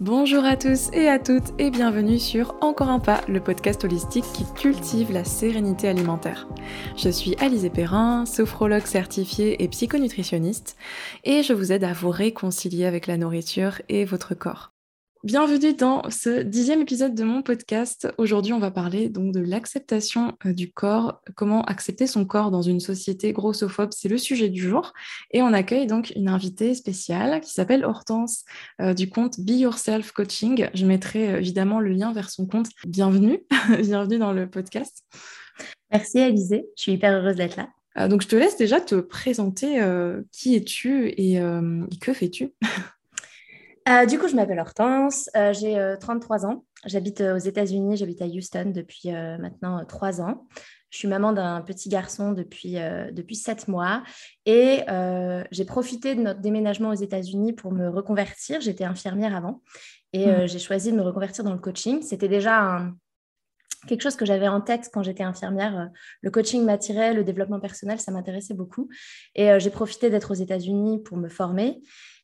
Bonjour à tous et à toutes et bienvenue sur Encore un pas, le podcast holistique qui cultive la sérénité alimentaire. Je suis Alizé Perrin, sophrologue certifiée et psychonutritionniste et je vous aide à vous réconcilier avec la nourriture et votre corps. Bienvenue dans ce dixième épisode de mon podcast. Aujourd'hui, on va parler donc de l'acceptation euh, du corps, comment accepter son corps dans une société grossophobe, c'est le sujet du jour. Et on accueille donc une invitée spéciale qui s'appelle Hortense euh, du compte Be Yourself Coaching. Je mettrai euh, évidemment le lien vers son compte. Bienvenue, bienvenue dans le podcast. Merci Alizé, je suis hyper heureuse d'être là. donc je te laisse déjà te présenter qui es-tu et que fais-tu? Euh, du coup, je m'appelle Hortense, euh, j'ai 33 euh, ans, j'habite aux États-Unis, j'habite à Houston depuis maintenant 3 ans. Je suis maman d'un petit garçon depuis, depuis 7 mois et j'ai profité de notre déménagement aux États-Unis pour me reconvertir. J'étais infirmière avant et hmm. j'ai choisi de me reconvertir dans le coaching. C'était déjà quelque chose que j'avais en tête quand j'étais infirmière. Le coaching m'attirait, le développement personnel, ça m'intéressait beaucoup. Et j'ai profité d'être aux États-Unis pour me former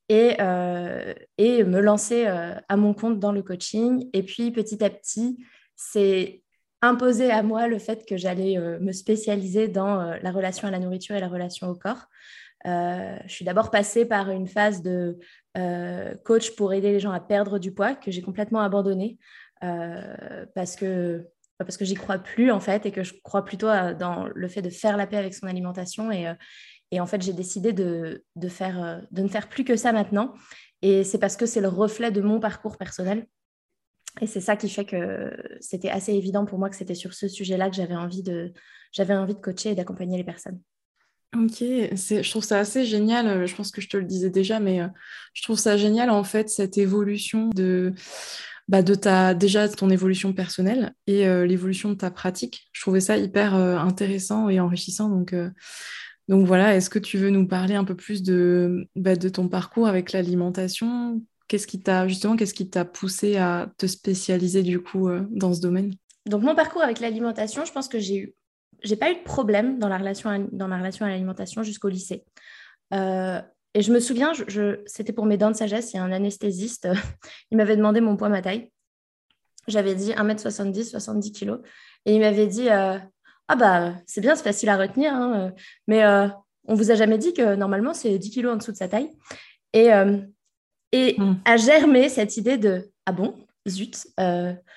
et, euh, et me lancer euh, à mon compte dans le coaching. Et puis petit à petit, c'est imposé à moi le fait que j'allais euh, me spécialiser dans la relation à la nourriture et la relation au corps. je suis d'abord passée par une phase de coach pour aider les gens à perdre du poids que j'ai complètement abandonné parce que parce que j'y crois plus en fait et que je crois plutôt dans le fait de faire la paix avec son alimentation et, et en fait, j'ai décidé de, faire, euh, de ne faire plus que ça maintenant. Et c'est parce que c'est le reflet de mon parcours personnel. Et c'est ça qui fait que c'était assez évident pour moi que c'était sur ce sujet-là que j'avais envie de, j'avais envie de coacher et d'accompagner les personnes. Ok, je trouve ça assez génial. Euh, je pense que je te le disais déjà, mais euh, je trouve ça génial en fait cette évolution de, bah, de ta déjà ton évolution personnelle et l'évolution de ta pratique. Je trouvais ça hyper intéressant et enrichissant. Donc donc voilà, est-ce que tu veux nous parler un peu plus de, bah, de ton parcours avec l'alimentation? Qu'est-ce qui t'a justement, qu'est-ce qui t'a poussé à te spécialiser du coup euh, dans ce domaine? Donc mon parcours avec l'alimentation, je pense que j'ai eu, j'ai pas eu de problème dans la relation dans ma relation à l'alimentation jusqu'au lycée. Euh, et je me souviens, c'était pour mes dents de sagesse, il y a un anesthésiste, il m'avait demandé mon poids, ma taille. J'avais dit 1m70, 70 kg. Et il m'avait dit, euh, ah bah c'est bien, c'est facile à retenir, hein, euh, mais euh, on vous a jamais dit que normalement c'est 10 kilos en dessous de sa taille. Et, euh, et hmm. a germé cette idée de ah bon, zut,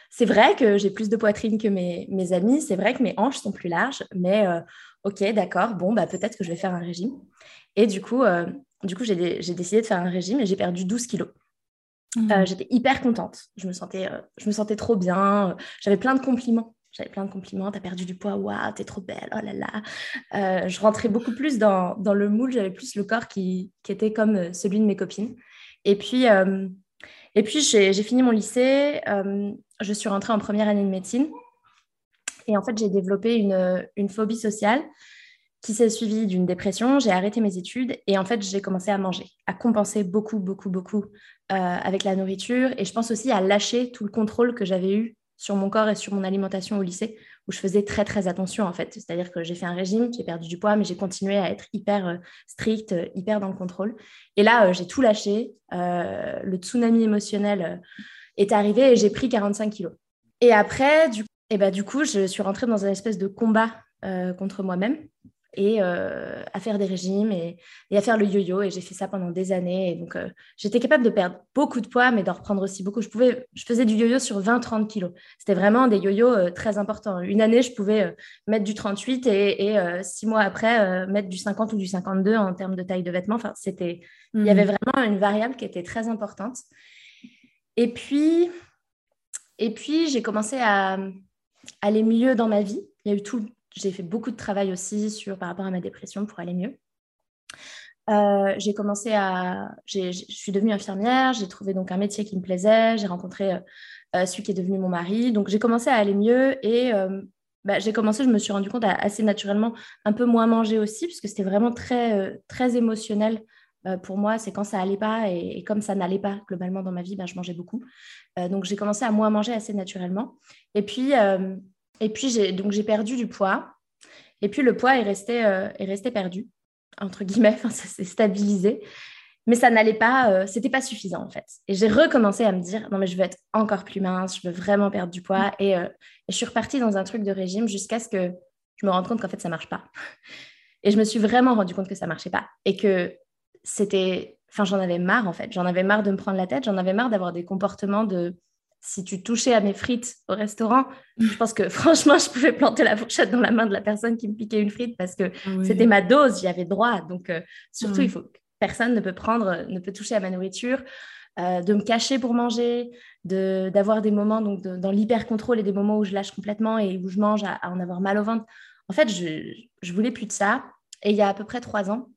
c'est vrai que j'ai plus de poitrine que mes, mes amis, c'est vrai que mes hanches sont plus larges, mais ok, d'accord, bon, bah, peut-être que je vais faire un régime. Et du coup, du coup j'ai décidé de faire un régime et j'ai perdu 12 kilos. Hmm. J'étais hyper contente, je me, sentais, je me sentais trop bien, j'avais plein de compliments j'avais plein de compliments, t'as perdu du poids, waouh, t'es trop belle, oh là là. Euh, je rentrais beaucoup plus dans, dans le moule, j'avais plus le corps qui, qui, était comme euh, celui de mes copines. Et puis, euh, puis j'ai fini mon lycée, je suis rentrée en première année de médecine. Et en fait, j'ai développé une, une, phobie sociale qui s'est suivie d'une dépression. J'ai arrêté mes études et en fait, j'ai commencé à manger, à compenser beaucoup, beaucoup, beaucoup avec la nourriture. Et je pense aussi à lâcher tout le contrôle que j'avais eu sur mon corps et sur mon alimentation au lycée, où je faisais très très attention en fait. C'est-à-dire que j'ai fait un régime, j'ai perdu du poids, mais j'ai continué à être hyper euh, stricte, euh, hyper dans le contrôle. Et là, euh, j'ai tout lâché. le tsunami émotionnel est arrivé et j'ai pris 45 kilos. Et après, et eh bah, du coup, je suis rentrée dans un espèce de combat contre moi-même et euh, à faire des régimes et, à faire le yo-yo. Et j'ai fait ça pendant des années. Et donc, euh, j'étais capable de perdre beaucoup de poids, mais d'en reprendre aussi beaucoup. Je, pouvais, je faisais du yo-yo sur 20-30 kilos. C'était vraiment des yo-yo euh, très importants. Une année, je pouvais mettre du 38 et, et six mois après, mettre du 50 ou du 52 en termes de taille de vêtements. Enfin, c'était... Il y avait mmh. vraiment une variable qui était très importante. Et puis, et puis j'ai commencé à aller mieux dans ma vie. Il y a eu tout, j'ai fait beaucoup de travail aussi sur, par rapport à ma dépression pour aller mieux. Euh, j'ai commencé à. Je suis devenue infirmière, j'ai trouvé donc un métier qui me plaisait, j'ai rencontré euh, euh, celui qui est devenu mon mari. Donc j'ai commencé à aller mieux et bah, j'ai commencé, je me suis rendu compte assez naturellement, un peu moins manger aussi, puisque c'était vraiment très, très émotionnel pour moi. C'est quand ça allait pas et, comme ça n'allait pas globalement dans ma vie, bah, je mangeais beaucoup. donc j'ai commencé à moins manger assez naturellement. Et puis, et puis, j'ai, donc, j'ai perdu du poids. Et puis, le poids est resté, euh, est resté perdu, entre guillemets. ça s'est stabilisé. mais ça n'allait pas, euh, c'était pas suffisant en fait. Et j'ai recommencé à me dire non mais je veux être encore plus mince, je veux vraiment perdre du poids. Et, et je suis repartie dans un truc de régime jusqu'à ce que je me rende compte qu'en fait ça marche pas. Et je me suis vraiment rendu compte que ça marchait pas et que c'était, enfin j'en avais marre en fait. J'en avais marre de me prendre la tête, j'en avais marre d'avoir des comportements de si tu touchais à mes frites au restaurant, je pense que franchement, je pouvais planter la fourchette dans la main de la personne qui me piquait une frite parce que c'était ma dose, j'y avais droit. Donc, euh, surtout, il faut que personne ne peut prendre, ne peut toucher à ma nourriture, euh, de me cacher pour manger, d'avoir des moments donc dans l'hyper-contrôle et des moments où je lâche complètement et où je mange à, en avoir mal au ventre. En fait, je, je voulais plus de ça. Et il y a à peu près trois ans,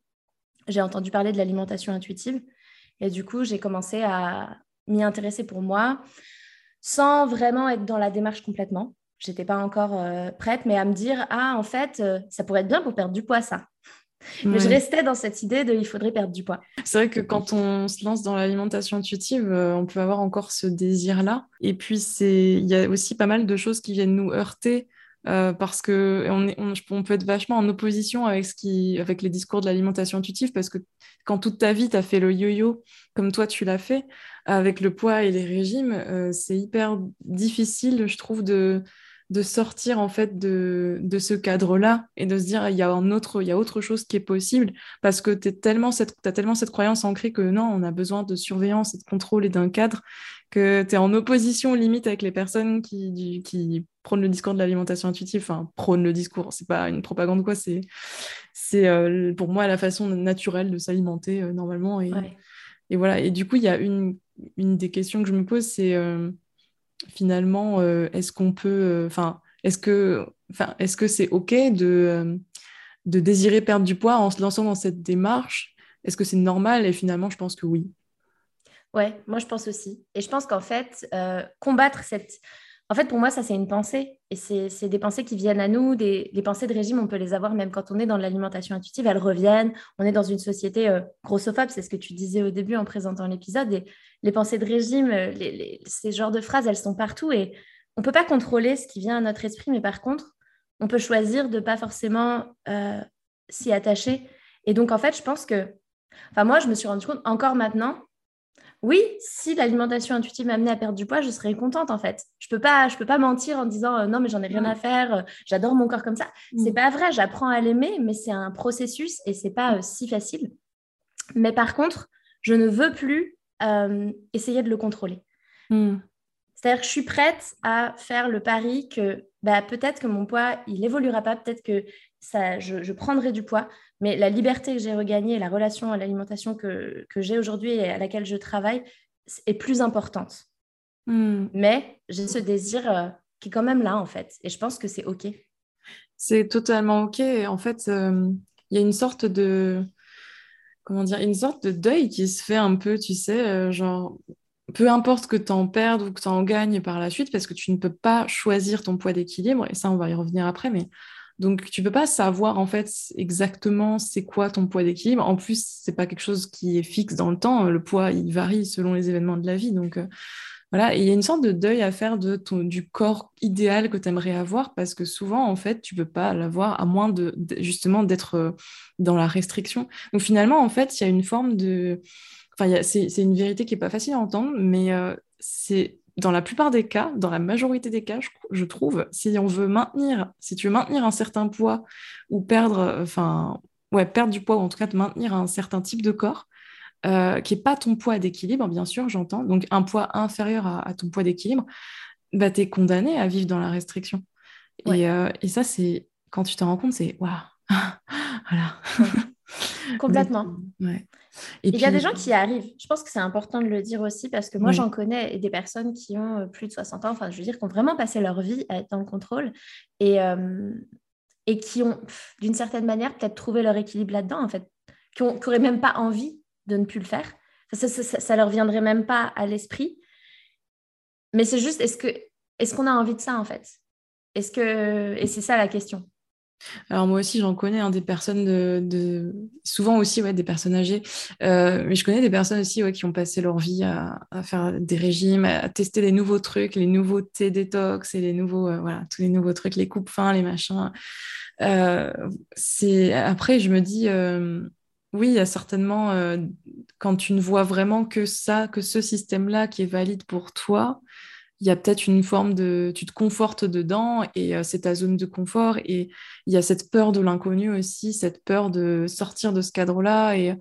j'ai entendu parler de l'alimentation intuitive. Et du coup, j'ai commencé à m'y intéresser pour moi sans vraiment être dans la démarche complètement. J'étais pas encore euh, prête, mais à me dire ah en fait euh, ça pourrait être bien pour perdre du poids ça. Mais je restais dans cette idée de il faudrait perdre du poids. C'est vrai que quand on se lance dans l'alimentation intuitive, euh, on peut avoir encore ce désir-là. Et puis, il y a aussi pas mal de choses qui viennent nous heurter parce que on, peut être vachement en opposition avec les discours de l'alimentation intuitive parce que quand toute ta vie, tu as fait le yo-yo comme toi, tu l'as fait, avec le poids et les régimes, euh, c'est hyper difficile, je trouve, de, de sortir en fait de, de ce cadre-là et de se dire il y a un autre il y a autre chose qui est possible parce que tu as tellement cette as tellement cette croyance ancrée que non on a besoin de surveillance et de contrôle et d'un cadre que tu es en opposition limite avec les personnes qui, qui prônent le discours de l'alimentation intuitive. Enfin prônent le discours c'est pas une propagande quoi c'est c'est euh, pour moi la façon naturelle de s'alimenter euh, normalement et, et voilà. Et du coup il y a une une des questions que je me pose, c'est euh, finalement, euh, est-ce qu'on peut, euh, enfin, est-ce que, enfin, est-ce que c'est ok de, de désirer perdre du poids en se lançant dans cette démarche? Est-ce que c'est normal? Et finalement, je pense que oui. Ouais, moi je pense aussi. Et je pense qu'en fait, combattre cette, en fait, pour moi, ça, c'est une pensée. Et c'est des pensées qui viennent à nous. Des, les pensées de régime, on peut les avoir même quand on est dans l'alimentation intuitive. Elles reviennent. On est dans une société euh, grossophobe. C'est ce que tu disais au début en présentant l'épisode. Et les pensées de régime, euh, ces genres de phrases, elles sont partout. Et on ne peut pas contrôler ce qui vient à notre esprit. Mais par contre, on peut choisir de ne pas forcément euh, s'y attacher. Et donc, en fait, je pense que... Enfin, moi, je me suis rendu compte encore maintenant oui, si l'alimentation intuitive m'amenait à perdre du poids, je serais contente en fait. Je peux pas, je peux pas mentir en disant euh, non mais j'en ai rien à faire, euh, j'adore mon corps comme ça. Ce C'est mm. pas vrai, j'apprends à l'aimer, mais c'est un processus et c'est pas euh, si facile. Mais par contre, je ne veux plus essayer de le contrôler. Mm. C'est-à-dire que je suis prête à faire le pari que bah, peut-être que mon poids, il évoluera pas, peut-être que ça, je, prendrai du poids, mais la liberté que j'ai regagnée, la relation à l'alimentation que, j'ai aujourd'hui et à laquelle je travaille est plus importante. Hmm. Mais j'ai ce désir euh, qui est quand même là, en fait. Et je pense que c'est OK. C'est totalement OK. En fait, euh, il y a une sorte de... Comment dire Une sorte de deuil qui se fait un peu, tu sais, euh, genre peu importe que tu en perdes ou que tu en gagnes par la suite, parce que tu ne peux pas choisir ton poids d'équilibre, et ça, on va y revenir après, mais donc, tu peux pas savoir en fait exactement c'est quoi ton poids d'équilibre. En plus, c'est pas quelque chose qui est fixe dans le temps. Le poids, il varie selon les événements de la vie. Donc, euh, voilà. il y a une sorte de deuil à faire de ton, du corps idéal que tu aimerais avoir parce que souvent, en fait, tu peux pas l'avoir à moins de, justement d'être euh, dans la restriction. Donc, finalement, en fait, il y a une forme de. Enfin, c'est une vérité qui est pas facile à entendre, mais euh, c'est dans la plupart des cas, dans la majorité des cas, je, trouve, si on veut maintenir, si tu veux maintenir un certain poids ou perdre, enfin, ouais, perdre du poids ou en tout cas de maintenir un certain type de corps, euh, qui n'est pas ton poids d'équilibre, bien sûr, j'entends, donc un poids inférieur à, ton poids d'équilibre, bah, tu es condamné à vivre dans la restriction. Et, euh, et, ça, c'est quand tu t'en rends compte, c'est waouh, voilà. Complètement. ouais. Il y a des gens qui y arrivent. Je pense que c'est important de le dire aussi parce que moi, j'en connais des personnes qui ont euh, plus de 60 ans, enfin, je veux dire, qui ont vraiment passé leur vie à être dans le contrôle et, euh, et qui ont, d'une certaine manière, peut-être trouvé leur équilibre là-dedans, en fait, qui n'auraient même pas envie de ne plus le faire. Ça, ça, leur viendrait même pas à l'esprit. Mais c'est juste, est-ce que est-ce qu'on a envie de ça, en fait? Est-ce que et c'est ça la question. Alors moi aussi, j'en connais hein, des personnes de, souvent aussi ouais, des personnes âgées, euh, mais je connais des personnes aussi ouais, qui ont passé leur vie à, faire des régimes, à tester les nouveaux trucs, les nouveaux thés détox et les nouveaux euh, voilà tous les nouveaux trucs, les coupes fins, les machins. Euh, c'est après je me dis oui, il y a certainement, quand tu ne vois vraiment que ça, que ce système-là qui est valide pour toi, il y a peut-être une forme de... Tu te confortes dedans et c'est ta zone de confort. Et il y a cette peur de l'inconnu aussi, cette peur de sortir de ce cadre-là et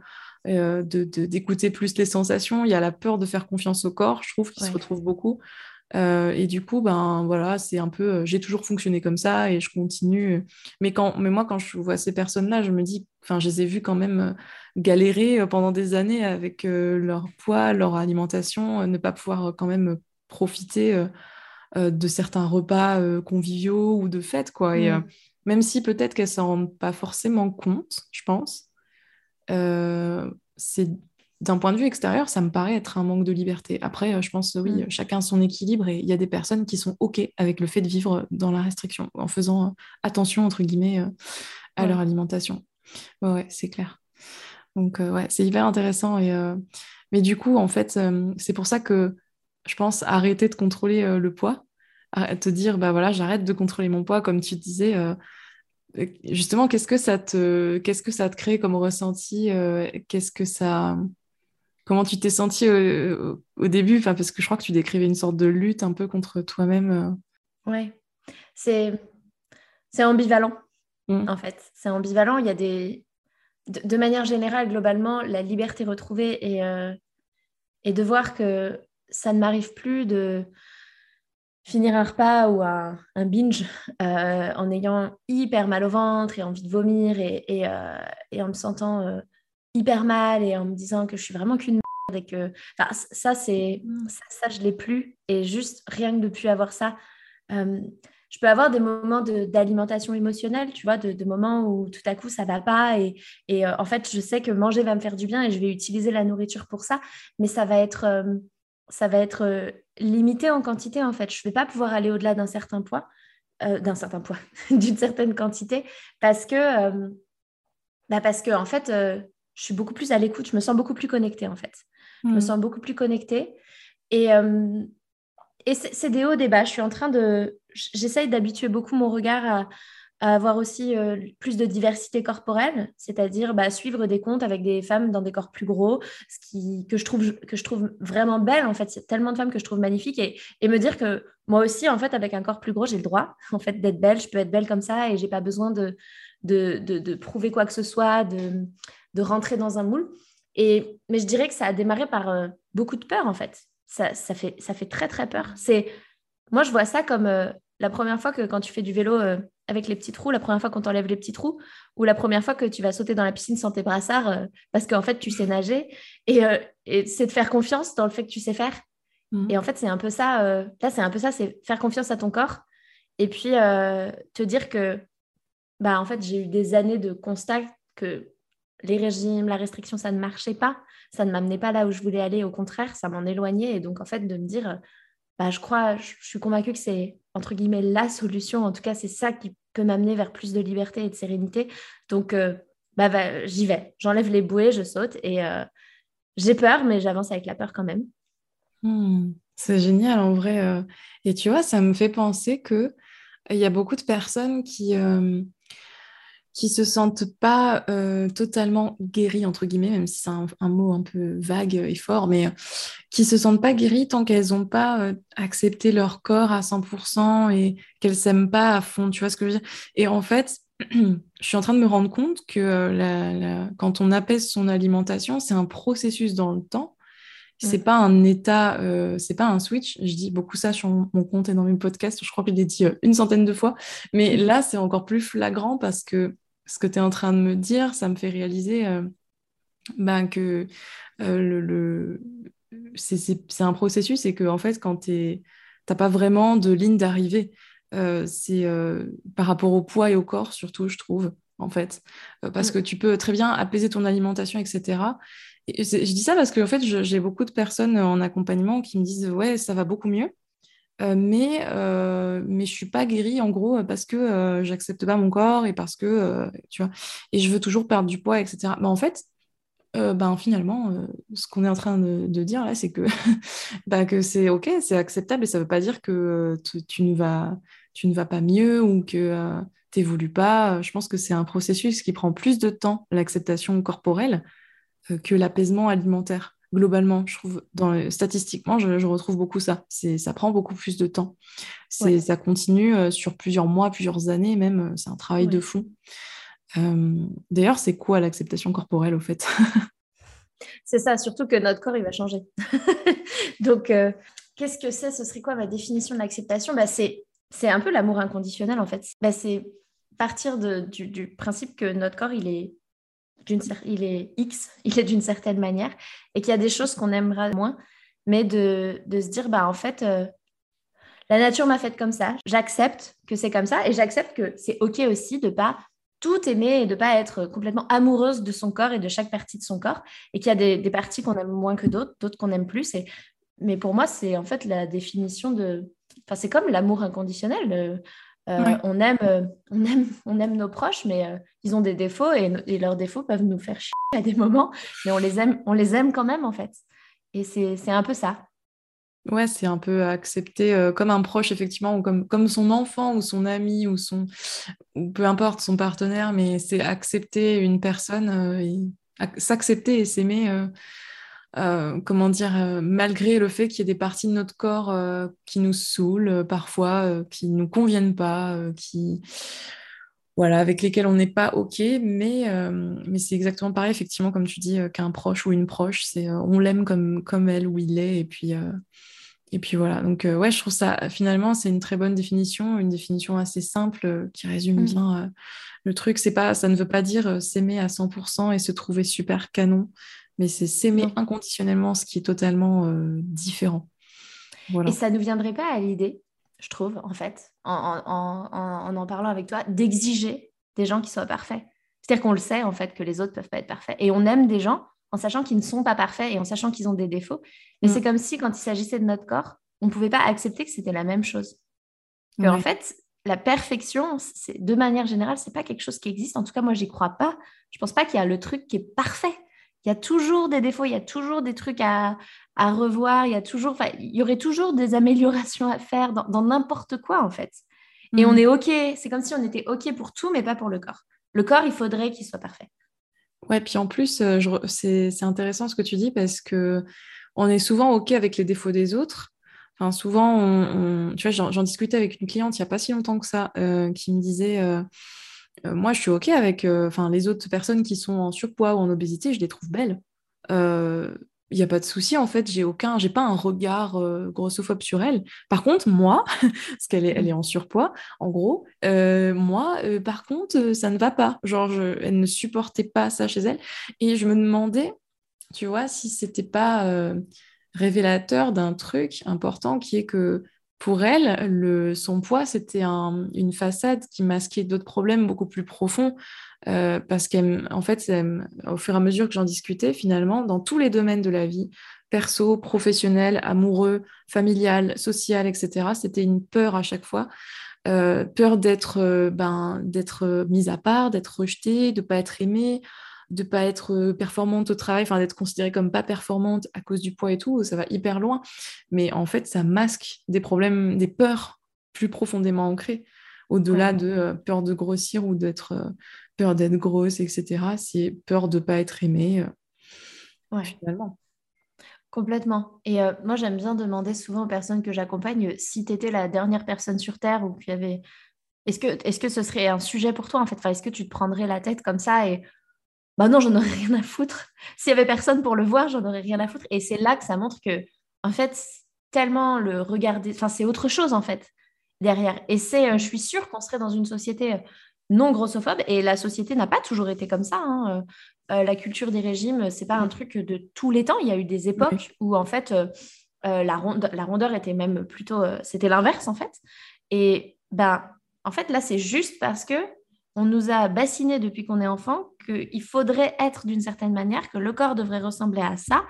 d'écouter plus les sensations. Il y a la peur de faire confiance au corps, je trouve, qui se retrouve beaucoup. Euh, et du coup, ben voilà, c'est un peu, euh, j'ai toujours fonctionné comme ça et je continue. Mais quand, mais moi, quand je vois ces personnes-là, je me dis, enfin, je les ai vues quand même euh, galérer pendant des années avec leur poids, leur alimentation, ne pas pouvoir quand même profiter de certains repas conviviaux ou de fêtes, quoi. Et mm. même si peut-être qu'elles s'en rendent pas forcément compte, je pense, c'est d'un point de vue extérieur, ça me paraît être un manque de liberté. Après, euh, je pense, oui, mm. chacun son équilibre et il y a des personnes qui sont OK avec le fait de vivre dans la restriction, en faisant euh, attention, entre guillemets, euh, à leur alimentation. Ouais, c'est clair. Donc, ouais, c'est hyper intéressant. Et, Mais du coup, en fait, c'est pour ça que je pense arrêter de contrôler le poids, te dire, bah voilà, j'arrête de contrôler mon poids, comme tu disais justement, qu'est-ce que ça te, qu'est-ce que ça te crée comme ressenti Qu'est-ce que ça, Comment tu t'es sentie au, début? Enfin, Parce que je crois que tu décrivais une sorte de lutte un peu contre toi-même. Euh. Oui, c'est ambivalent, mmh. en fait. C'est ambivalent. Il y a des... De, manière générale, globalement, la liberté retrouvée et, euh, et de voir que ça ne m'arrive plus de finir un repas ou un, binge euh, en ayant hyper mal au ventre et envie de vomir et, et, et en me sentant hyper mal et en me disant que je suis vraiment qu'une merde et que enfin, ça c'est mm. ça, ça, je l'ai plus et juste rien que de plus avoir ça euh, je peux avoir des moments d'alimentation émotionnelle, tu vois, de, moments où tout à coup ça va pas et, et euh, en fait je sais que manger va me faire du bien et je vais utiliser la nourriture pour ça, mais ça va être euh, ça va être limité en quantité en fait. Je vais pas pouvoir aller au-delà d'un certain poids, d'un certain poids, d'une certaine quantité parce que bah parce que en fait je suis beaucoup plus à l'écoute, je me sens beaucoup plus connectée en fait. Je me hmm. sens beaucoup plus connectée. Et, euh, et c'est des hauts, des bas. Je suis en train de... J'essaye d'habituer beaucoup mon regard à, avoir aussi euh, plus de diversité corporelle, c'est-à-dire bah, suivre des comptes avec des femmes dans des corps plus gros, ce qui, que, je trouve, que je trouve vraiment belle. En fait, c'est tellement de femmes que je trouve magnifiques. Et, et, me dire que moi aussi, en fait, avec un corps plus gros, j'ai le droit en fait, d'être belle. Je peux être belle comme ça et j'ai pas besoin de, de, de, prouver quoi que ce soit, de, de rentrer dans un moule. Et, mais je dirais que ça a démarré par euh, beaucoup de peur, en fait. Ça, ça, fait. ça fait très, très peur. C'est, moi, je vois ça comme euh, la première fois que quand tu fais du vélo euh, avec les petits trous, la première fois qu'on t'enlève les petits trous, ou la première fois que tu vas sauter dans la piscine sans tes brassards parce qu'en fait, tu sais nager. Et, et c'est de faire confiance dans le fait que tu sais faire. Mmh. Et en fait, c'est un peu ça. là, c'est un peu ça, c'est faire confiance à ton corps. Et puis, te dire que, bah, en fait, j'ai eu des années de constat que les régimes, la restriction, ça ne marchait pas. Ça ne m'amenait pas là où je voulais aller. Au contraire, ça m'en éloignait. Et donc, en fait, de me dire, bah, je crois, je, suis convaincue que c'est, entre guillemets, la solution. En tout cas, c'est ça qui peut m'amener vers plus de liberté et de sérénité. Donc, euh, bah, j'y vais. J'enlève les bouées, je saute. Et euh, j'ai peur, mais j'avance avec la peur quand même. Hmm, c'est génial, en vrai. Euh. Et tu vois, ça me fait penser qu'il y a beaucoup de personnes qui qui se sentent pas euh, totalement guéries, entre guillemets, même si c'est un, mot un peu vague et fort, mais euh, qui se sentent pas guéries tant qu'elles n'ont pas euh, accepté leur corps à 100% et qu'elles s'aiment pas à fond, tu vois ce que je veux dire? Et en fait, je suis en train de me rendre compte que quand on apaise son alimentation, c'est un processus dans le temps. C'est pas un état, c'est pas un switch. Je dis beaucoup ça sur mon compte et dans mes podcasts. Je crois que je l'ai dit une centaine de fois. Mais là, c'est encore plus flagrant parce que ce que tu es en train de me dire, ça me fait réaliser euh, ben, que euh, le, c'est un processus et que en fait, quand tu n'as pas vraiment de ligne d'arrivée, euh, c'est par rapport au poids et au corps surtout, je trouve, en fait. parce mm. que tu peux très bien apaiser ton alimentation, etc. Je dis ça parce que en fait, j'ai beaucoup de personnes en accompagnement qui me disent ouais, ça va beaucoup mieux. Euh, mais, euh, mais je suis pas guérie en gros parce que euh, j'accepte pas mon corps et parce que tu vois et je veux toujours perdre du poids etc mais en fait ben finalement ce qu'on est en train de, dire là c'est que bah, que c'est ok c'est acceptable et ça veut pas dire que tu, ne vas tu ne vas pas mieux ou que euh, tu n'évolues pas. Je pense que c'est un processus qui prend plus de temps, l'acceptation corporelle, que l'apaisement alimentaire. Globalement, je trouve, dans, statistiquement, je, retrouve beaucoup ça. Ça prend beaucoup plus de temps. Ça continue sur plusieurs mois, plusieurs années même. C'est un travail de fond. D'ailleurs, c'est quoi l'acceptation corporelle au fait? C'est ça, surtout que notre corps, il va changer. Donc, euh, qu'est-ce que c'est? Ce serait quoi ma définition de l'acceptation? Bah, C'est un peu l'amour inconditionnel, en fait. Bah, c'est partir du, principe que notre corps, il est, il est X, il est d'une certaine manière, et qu'il y a des choses qu'on aimera moins, mais de, se dire, bah, en fait, euh, la nature m'a faite comme ça, j'accepte que c'est comme ça, et j'accepte que c'est OK aussi de pas tout aimer et de pas être complètement amoureuse de son corps et de chaque partie de son corps, et qu'il y a des, parties qu'on aime moins que d'autres, d'autres qu'on aime plus. Et... Mais pour moi, c'est en fait la définition de... Enfin, c'est comme l'amour inconditionnel. Euh, euh, on, aime, euh, on, aime, on aime nos proches, mais ils ont des défauts et, leurs défauts peuvent nous faire chier à des moments, mais on les aime, on les aime quand même en fait. Et c'est un peu ça. Ouais, c'est un peu accepté euh, comme un proche, effectivement, ou comme, comme son enfant ou son ami ou son ou peu importe son partenaire, mais c'est accepter une personne, euh, s'accepter et s'aimer, euh, comment dire, malgré le fait qu'il y ait des parties de notre corps qui nous saoulent parfois, qui ne nous conviennent pas, qui voilà, avec lesquels on n'est pas OK, mais, mais c'est exactement pareil, effectivement, comme tu dis, qu'un proche ou une proche, c'est on l'aime comme, comme elle ou il est, et puis, et puis voilà, donc euh, ouais, je trouve ça finalement c'est une très bonne définition, une définition assez simple euh, qui résume mm. bien euh, le truc. C'est pas, ça ne veut pas dire s'aimer à 100% et se trouver super canon, mais c'est s'aimer inconditionnellement, ce qui est totalement différent. Et ça ne viendrait pas à l'idée, je trouve, en fait, en en, en parlant avec toi, d'exiger des gens qui soient parfaits. C'est-à-dire qu'on le sait en fait que les autres peuvent pas être parfaits et on aime des gens en sachant qu'ils ne sont pas parfaits et en sachant qu'ils ont des défauts. Mais mm. c'est comme si, quand il s'agissait de notre corps, on ne pouvait pas accepter que c'était la même chose. Que, En fait, la perfection, de manière générale, c'est pas quelque chose qui existe. En tout cas, moi, j'y crois pas. Je pense pas qu'il y a le truc qui est parfait. Il y a toujours des défauts, il y a toujours des trucs à, revoir, il y a toujours, il y aurait toujours des améliorations à faire dans n'importe quoi, en fait. Et on mm. est OK, c'est comme si on était OK pour tout, mais pas pour le corps. Le corps, il faudrait qu'il soit parfait. Ouais, puis en plus, euh, c'est intéressant ce que tu dis parce que on est souvent OK avec les défauts des autres. Enfin, souvent, on, tu vois, j'en discutais avec une cliente il n'y a pas si longtemps que ça, euh, qui me disait euh, Moi, je suis OK avec enfin, les autres personnes qui sont en surpoids ou en obésité, je les trouve belles il n'y a pas de souci, en fait, j'ai aucun, j'ai pas un regard euh, grossophobe sur elle. Par contre, moi, parce qu'elle est, elle est en surpoids, en gros, euh, moi, euh, par contre, ça ne va pas. Genre, elle ne supportait pas ça chez elle. Et je me demandais, tu vois, si c'était pas révélateur d'un truc important qui est que pour elle, le, son poids, c'était une façade qui masquait d'autres problèmes beaucoup plus profonds. Euh, parce qu'en fait, au fur et à mesure que j'en discutais, finalement, dans tous les domaines de la vie, perso, professionnel, amoureux, familial, social, etc., c'était une peur à chaque fois. Euh, peur d'être euh, ben, d'être mise à part, d'être rejetée, de ne pas être aimée, de pas être performante au travail, enfin d'être considérée comme pas performante à cause du poids et tout, ça va hyper loin. Mais en fait, ça masque des problèmes, des peurs plus profondément ancrées, au-delà de peur de grossir ou d'être peur d'être grosse, etc. C'est peur de ne pas être aimée, euh, ouais. finalement. Complètement. Et euh, moi, j'aime bien demander souvent aux personnes que j'accompagne si tu étais la dernière personne sur Terre ou qu'il y avait... Est-ce que, est que ce serait un sujet pour toi, en fait? Enfin, Est-ce que tu te prendrais la tête comme ça et... Bah non, j'en aurais rien à foutre. S'il y avait personne pour le voir, j'en aurais rien à foutre. Et c'est là que ça montre que, en fait, tellement le regarder... Enfin, c'est autre chose, en fait, derrière. Et c'est... Euh, je suis sûre qu'on serait dans une société non grossophobe. Et la société n'a pas toujours été comme ça. Hein. Euh, euh, la culture des régimes, c'est pas un truc de tous les temps. Il y a eu des époques où en fait euh, la, rondeur était même plutôt, c'était l'inverse en fait. Et ben, en fait là, c'est juste parce que on nous a bassiné depuis qu'on est enfant qu'il faudrait être d'une certaine manière, que le corps devrait ressembler à ça.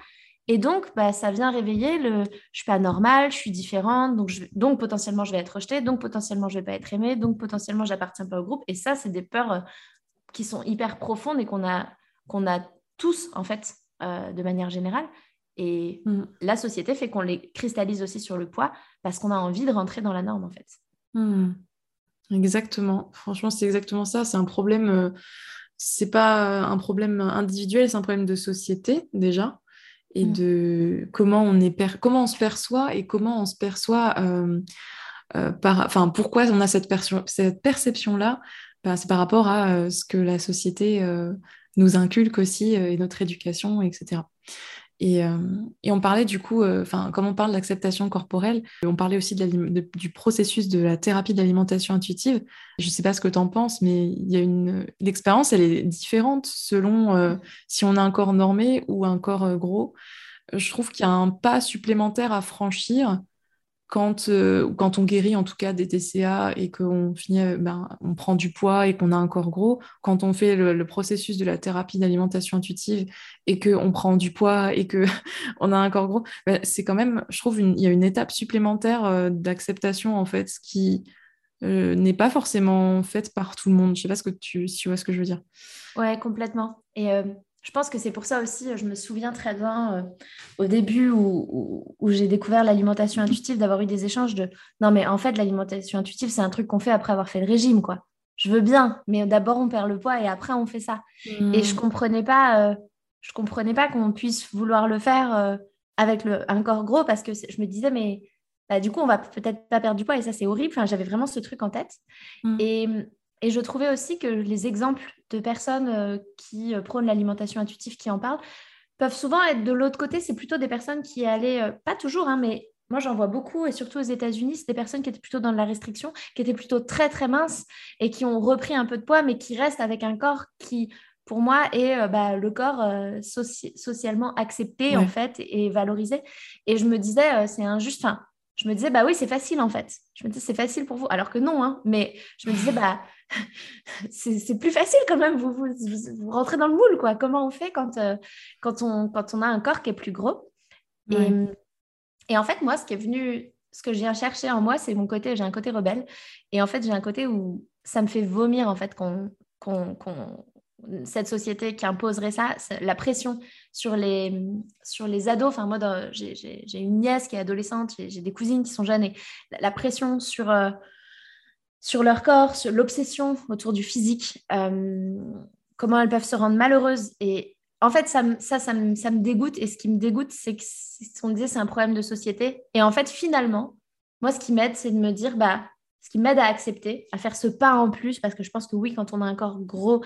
Et donc, bah, ça vient réveiller le je suis pas normale, je suis différente, donc, donc potentiellement je vais être rejetée, donc potentiellement je vais pas être aimée, donc potentiellement j'appartiens pas au groupe. Et ça, c'est des peurs euh, qui sont hyper profondes et qu'on a, qu'on a tous, en fait, euh, de manière générale. Et mmh. la société fait qu'on les cristallise aussi sur le poids parce qu'on a envie de rentrer dans la norme, en fait. Mmh. Exactement. Franchement, c'est exactement ça. C'est un problème, euh, c'est pas un problème individuel, c'est un problème de société déjà et mm. de comment on est comment on se perçoit et comment on se perçoit euh, euh, par enfin pourquoi on a cette, cette perception là bah, c'est par rapport à ce que la société nous inculque aussi et notre éducation etc euh, et, on parlait du coup, euh, enfin, comme on parle d'acceptation corporelle, on parlait aussi du processus de la thérapie de l'alimentation intuitive. Je ne sais pas ce que tu en penses, mais il y a une l'expérience, elle est différente selon euh, si on a un corps normé ou un corps gros. Je trouve qu'il y a un pas supplémentaire à franchir quand, euh, quand on guérit en tout cas des TCA et qu'on finit, euh, ben, on prend du poids et qu'on a un corps gros, quand on fait le, processus de la thérapie d'alimentation intuitive et qu'on prend du poids et qu'on a un corps gros, ben, c'est quand même, je trouve, il y a une étape supplémentaire euh, d'acceptation en fait, qui n'est pas forcément faite par tout le monde. Je sais pas ce que tu, si tu vois ce que je veux dire. Ouais, complètement. Je pense que c'est pour ça aussi, je me souviens très bien euh, au début où, j'ai découvert l'alimentation intuitive, d'avoir eu des échanges de non, mais en fait, l'alimentation intuitive, c'est un truc qu'on fait après avoir fait le régime, quoi. Je veux bien, mais d'abord on perd le poids et après on fait ça. Hmm. Et je comprenais pas, euh, je comprenais pas qu'on puisse vouloir le faire euh, avec le, un corps gros parce que je me disais, mais bah, du coup, on va peut-être pas perdre du poids et ça, c'est horrible. Enfin, j'avais vraiment ce truc en tête. Hmm. Et, et je trouvais aussi que les exemples de personnes euh, qui euh, prônent l'alimentation intuitive, qui en parlent, peuvent souvent être de l'autre côté. C'est plutôt des personnes qui allaient, euh, pas toujours, hein, mais moi j'en vois beaucoup, et surtout aux États-Unis, c'est des personnes qui étaient plutôt dans la restriction, qui étaient plutôt très très minces et qui ont repris un peu de poids, mais qui restent avec un corps qui, pour moi, est bah, le corps socialement accepté en fait et valorisé. Et je me disais, c'est injuste. Enfin, je me disais, bah oui, c'est facile en fait. Je me disais, c'est facile pour vous. Alors que non, hein. mais je me disais, bah c'est plus facile quand même. Vous, vous, rentrez dans le moule, quoi. Comment on fait quand, euh, quand, on, quand on a un corps qui est plus gros? Et, et, en fait, moi, ce qui est venu, ce que je viens chercher en moi, c'est mon côté, j'ai un côté rebelle. Et en fait, j'ai un côté où ça me fait vomir, en fait, qu'on cette société qui imposerait ça, la pression sur les, sur les ados. Enfin, moi, j'ai une nièce qui est adolescente, j'ai des cousines qui sont jeunes, et la, pression sur, euh, sur leur corps, sur l'obsession autour du physique, euh, comment elles peuvent se rendre malheureuses. Et en fait, ça, ça, ça, me, ça me dégoûte. Et ce qui me dégoûte, c'est que ce qu'on disait, c'est un problème de société. Et en fait, finalement, moi, ce qui m'aide, c'est de me dire, bah, ce qui m'aide à accepter, à faire ce pas en plus, parce que je pense que oui, quand on a un corps gros,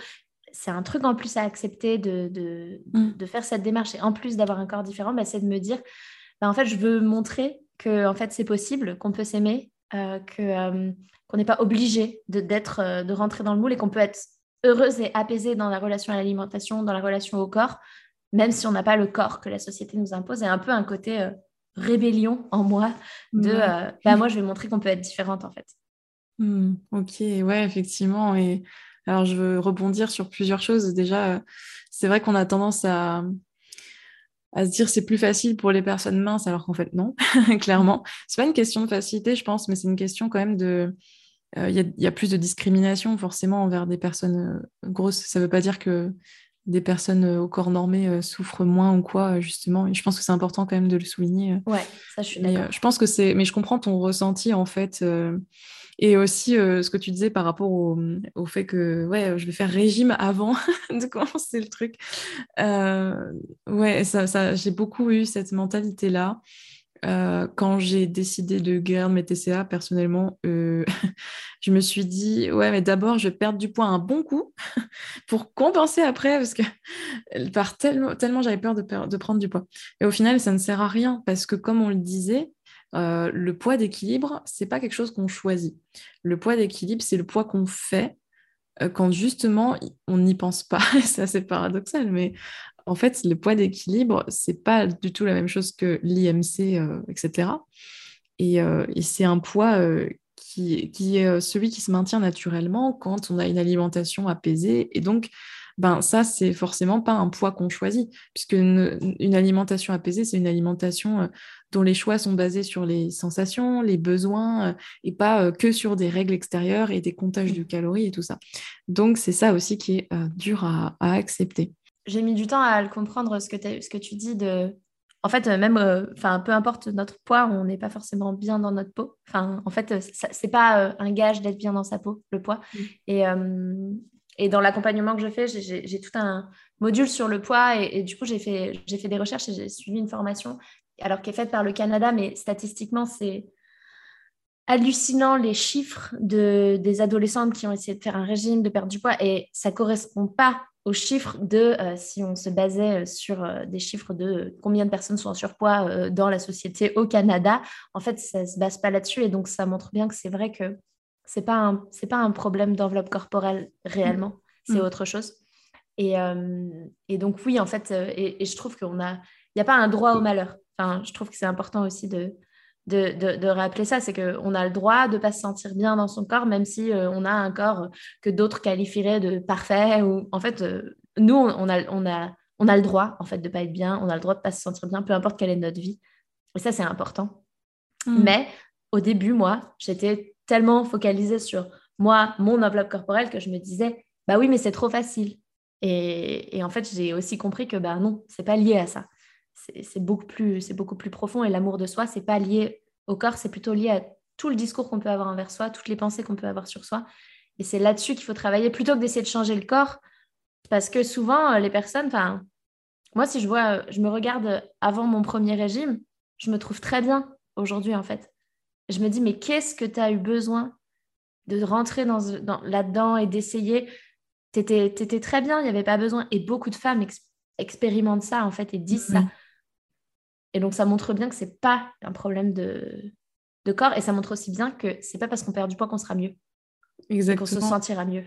c'est un truc en plus à accepter de, de, mm. faire cette démarche. Et en plus d'avoir un corps différent, bah, c'est de me dire, bah, en fait, je veux montrer que en fait, c'est possible, qu'on peut s'aimer, euh, que, euh, qu'on n'est pas obligé de, d'être, euh, de rentrer dans le moule et qu'on peut être heureuse et apaisée dans la relation à l'alimentation, dans la relation au corps, même si on n'a pas le corps que la société nous impose, et un peu un côté rébellion en moi de bah, moi je vais montrer qu'on peut être différente en fait. Mm. ok, ouais, effectivement. Et alors, je veux rebondir sur plusieurs choses. Déjà, c'est vrai qu'on a tendance à, à se dire c'est plus facile pour les personnes minces, alors qu'en fait, non, clairement. C'est pas une question de facilité, je pense, mais c'est une question quand même de. Euh, il y, a plus de discrimination forcément envers des personnes euh, grosses. Ça ne veut pas dire que des personnes euh, au corps normé souffrent moins ou quoi, justement. Et je pense que c'est important quand même de le souligner. Ouais, ça je suis d'accord. je pense que c'est. Mais je comprends ton ressenti en fait. Et aussi, euh, ce que tu disais par rapport au, au, fait que ouais, je vais faire régime avant de commencer le truc. Euh, ouais, ça, ça j'ai beaucoup eu cette mentalité-là. Euh, quand j'ai décidé de guérir mes TCA, personnellement, je me suis dit, ouais, mais d'abord, je vais perdre du poids un bon coup pour compenser après, parce que par tellement, tellement j'avais peur de, prendre du poids. Et au final, ça ne sert à rien, parce que comme on le disait, euh, le poids d'équilibre, c'est pas quelque chose qu'on choisit. Le poids d'équilibre, c'est le poids qu'on fait euh, quand justement on n'y pense pas. c'est paradoxal, mais en fait, le poids d'équilibre, c'est pas du tout la même chose que l'IMC, etc. Euh, et, c'est un poids qui, qui, est celui qui se maintient naturellement quand on a une alimentation apaisée. Et donc, ben ça, c'est forcément pas un poids qu'on choisit, puisque une alimentation apaisée, c'est une alimentation dont les choix sont basés sur les sensations, les besoins, euh, et pas euh, que sur des règles extérieures et des comptages de calories et tout ça. Donc c'est ça aussi qui est euh, dur à, accepter. J'ai mis du temps à le comprendre, ce que, ce que tu dis de en fait, même, enfin, peu importe notre poids, on n'est pas forcément bien dans notre peau. Enfin, en fait, c'est pas un gage d'être bien dans sa peau, le poids. Mm. Et, et dans l'accompagnement que je fais, j'ai tout un module sur le poids et, du coup, j'ai fait, fait des recherches et j'ai suivi une formation, alors qui est faite par le Canada, mais statistiquement, c'est hallucinant les chiffres de, des adolescentes qui ont essayé de faire un régime, de perdre du poids et ça ne correspond pas aux chiffres de, euh, si on se basait sur euh, des chiffres de combien de personnes sont en surpoids euh, dans la société au Canada, en fait, ça ne se base pas là-dessus et donc ça montre bien que c'est vrai que ce n'est pas, un, pas un problème d'enveloppe corporelle réellement, mm. c'est mm. autre chose. Et, et, donc oui, en fait, et, et je trouve qu'il n'y a, a pas un droit au malheur. Enfin, je trouve que c'est important aussi de, de, rappeler ça, c'est qu'on a le droit de ne pas se sentir bien dans son corps, même si euh, on a un corps que d'autres qualifieraient de parfait. Ou en fait, euh, nous, on a, on, a, on a le droit en fait de pas être bien, on a le droit de pas se sentir bien, peu importe quelle est notre vie. Et ça, c'est important. Mm. Mais au début, moi, j'étais tellement focalisée sur moi, mon enveloppe corporelle, que je me disais, bah oui, mais c'est trop facile. Et, et en fait, j'ai aussi compris que bah non, c'est pas lié à ça c'est beaucoup, plus, beaucoup plus profond et l'amour de soi, c'est pas lié au corps, c'est plutôt lié à tout le discours qu'on peut avoir envers soi, toutes les pensées qu'on peut avoir sur soi. Et c'est là-dessus qu'il faut travailler plutôt que d'essayer de changer le corps. Parce que souvent, euh, les personnes, enfin, moi, si je vois, euh, je me regarde avant mon premier régime, je me trouve très bien aujourd'hui, en fait. Je me dis, mais qu'est-ce que tu as eu besoin de rentrer dans, là-dedans et d'essayer? Tu étais, très bien, il n'y avait pas besoin. Et beaucoup de femmes expérimentent ça, en fait, et disent ça. Et donc, ça montre bien que ce n'est pas un problème de, de, corps. Et ça montre aussi bien que ce n'est pas parce qu'on perd du poids qu'on sera mieux. Exactement. Qu'on se sentira mieux.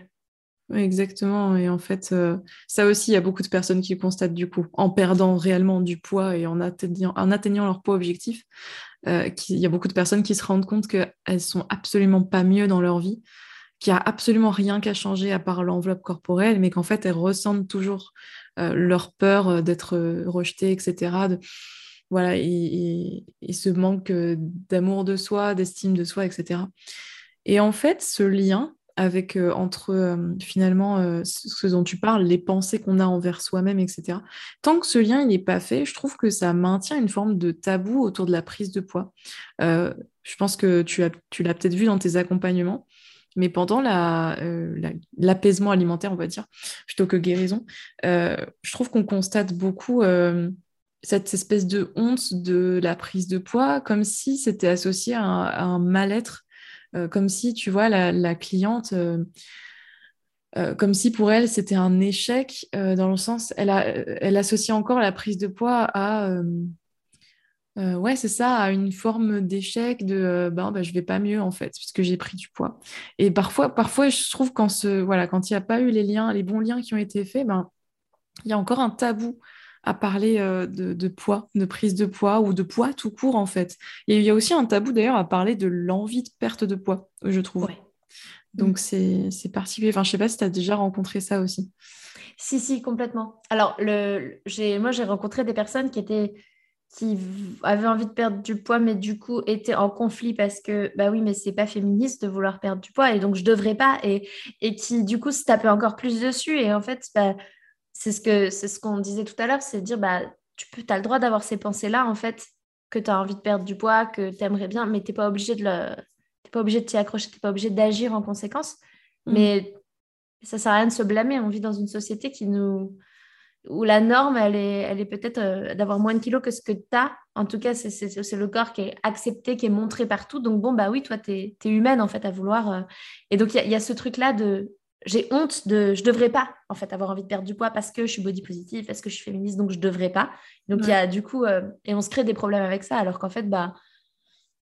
exactement. Et en fait, euh, ça aussi, il y a beaucoup de personnes qui constatent du coup, en perdant réellement du poids et en atteignant, en atteignant leur poids objectif, euh, il y a beaucoup de personnes qui se rendent compte qu'elles sont absolument pas mieux dans leur vie, qu'il n'y a absolument rien qu'à changer à part l'enveloppe corporelle, mais qu'en fait, elles ressentent toujours euh, leur peur d'être rejetées, etc voilà, et, ce manque euh, d'amour de soi, d'estime de soi, etc. Et en fait, ce lien avec euh, entre euh, finalement ce dont tu parles, les pensées qu'on a envers soi-même, etc. Tant que ce lien n'est pas fait, je trouve que ça maintient une forme de tabou autour de la prise de poids. je pense que tu, as, tu l'as peut-être vu dans tes accompagnements, mais pendant l'apaisement alimentaire, on va dire, plutôt que guérison, je trouve qu'on constate beaucoup cette espèce de honte de la prise de poids, comme si c'était associé à un, mal-être, euh, comme si, tu vois, la, cliente, euh, euh, comme si pour elle, c'était un échec, dans le sens, elle, elle associe encore la prise de poids à... ouais, c'est ça, à une forme d'échec de ben, ben, je vais pas mieux en fait, puisque j'ai pris du poids. Et parfois, parfois je trouve quand voilà, quand il n'y a pas eu les liens, les bons liens qui ont été faits, ben, il y a encore un tabou à parler euh, de, poids, de prise de poids ou de poids tout court en fait. il y a aussi un tabou d'ailleurs à parler de l'envie de perte de poids, je trouve. Donc c'est particulier. Enfin, je sais pas si tu as déjà rencontré ça aussi. Si, si, complètement. Alors, le, moi, j'ai rencontré des personnes qui étaient qui avaient envie de perdre du poids, mais du coup étaient en conflit parce que, bah oui, mais c'est pas féministe de vouloir perdre du poids et donc je devrais pas, et, et qui du coup se tapaient encore plus dessus. Et en fait, bah, c'est ce que c'est ce qu'on disait tout à l'heure, c'est de dire bah tu peux, as le droit d'avoir ces pensées-là en fait, que tu as envie de perdre du poids, que tu aimerais bien, mais tu n'es pas obligé de le pas obligé de t'y accrocher, tu n'es pas obligé d'agir en conséquence. Mm. Mais ça sert à rien de se blâmer. On vit dans une société qui nous où la norme, elle est, elle est peut-être euh, d'avoir moins de kilos que ce que tu as. En tout cas, c'est le corps qui est accepté, qui est montré partout. Donc, bon, bah oui, toi, tu es, humaine, en fait, à vouloir. Euh. Et donc, il y, y, a ce truc-là de j'ai honte de je devrais pas en fait avoir envie de perdre du poids parce que je suis body positive parce que je suis féministe donc je devrais pas. Donc il y a du coup euh, et on se crée des problèmes avec ça alors qu'en fait bah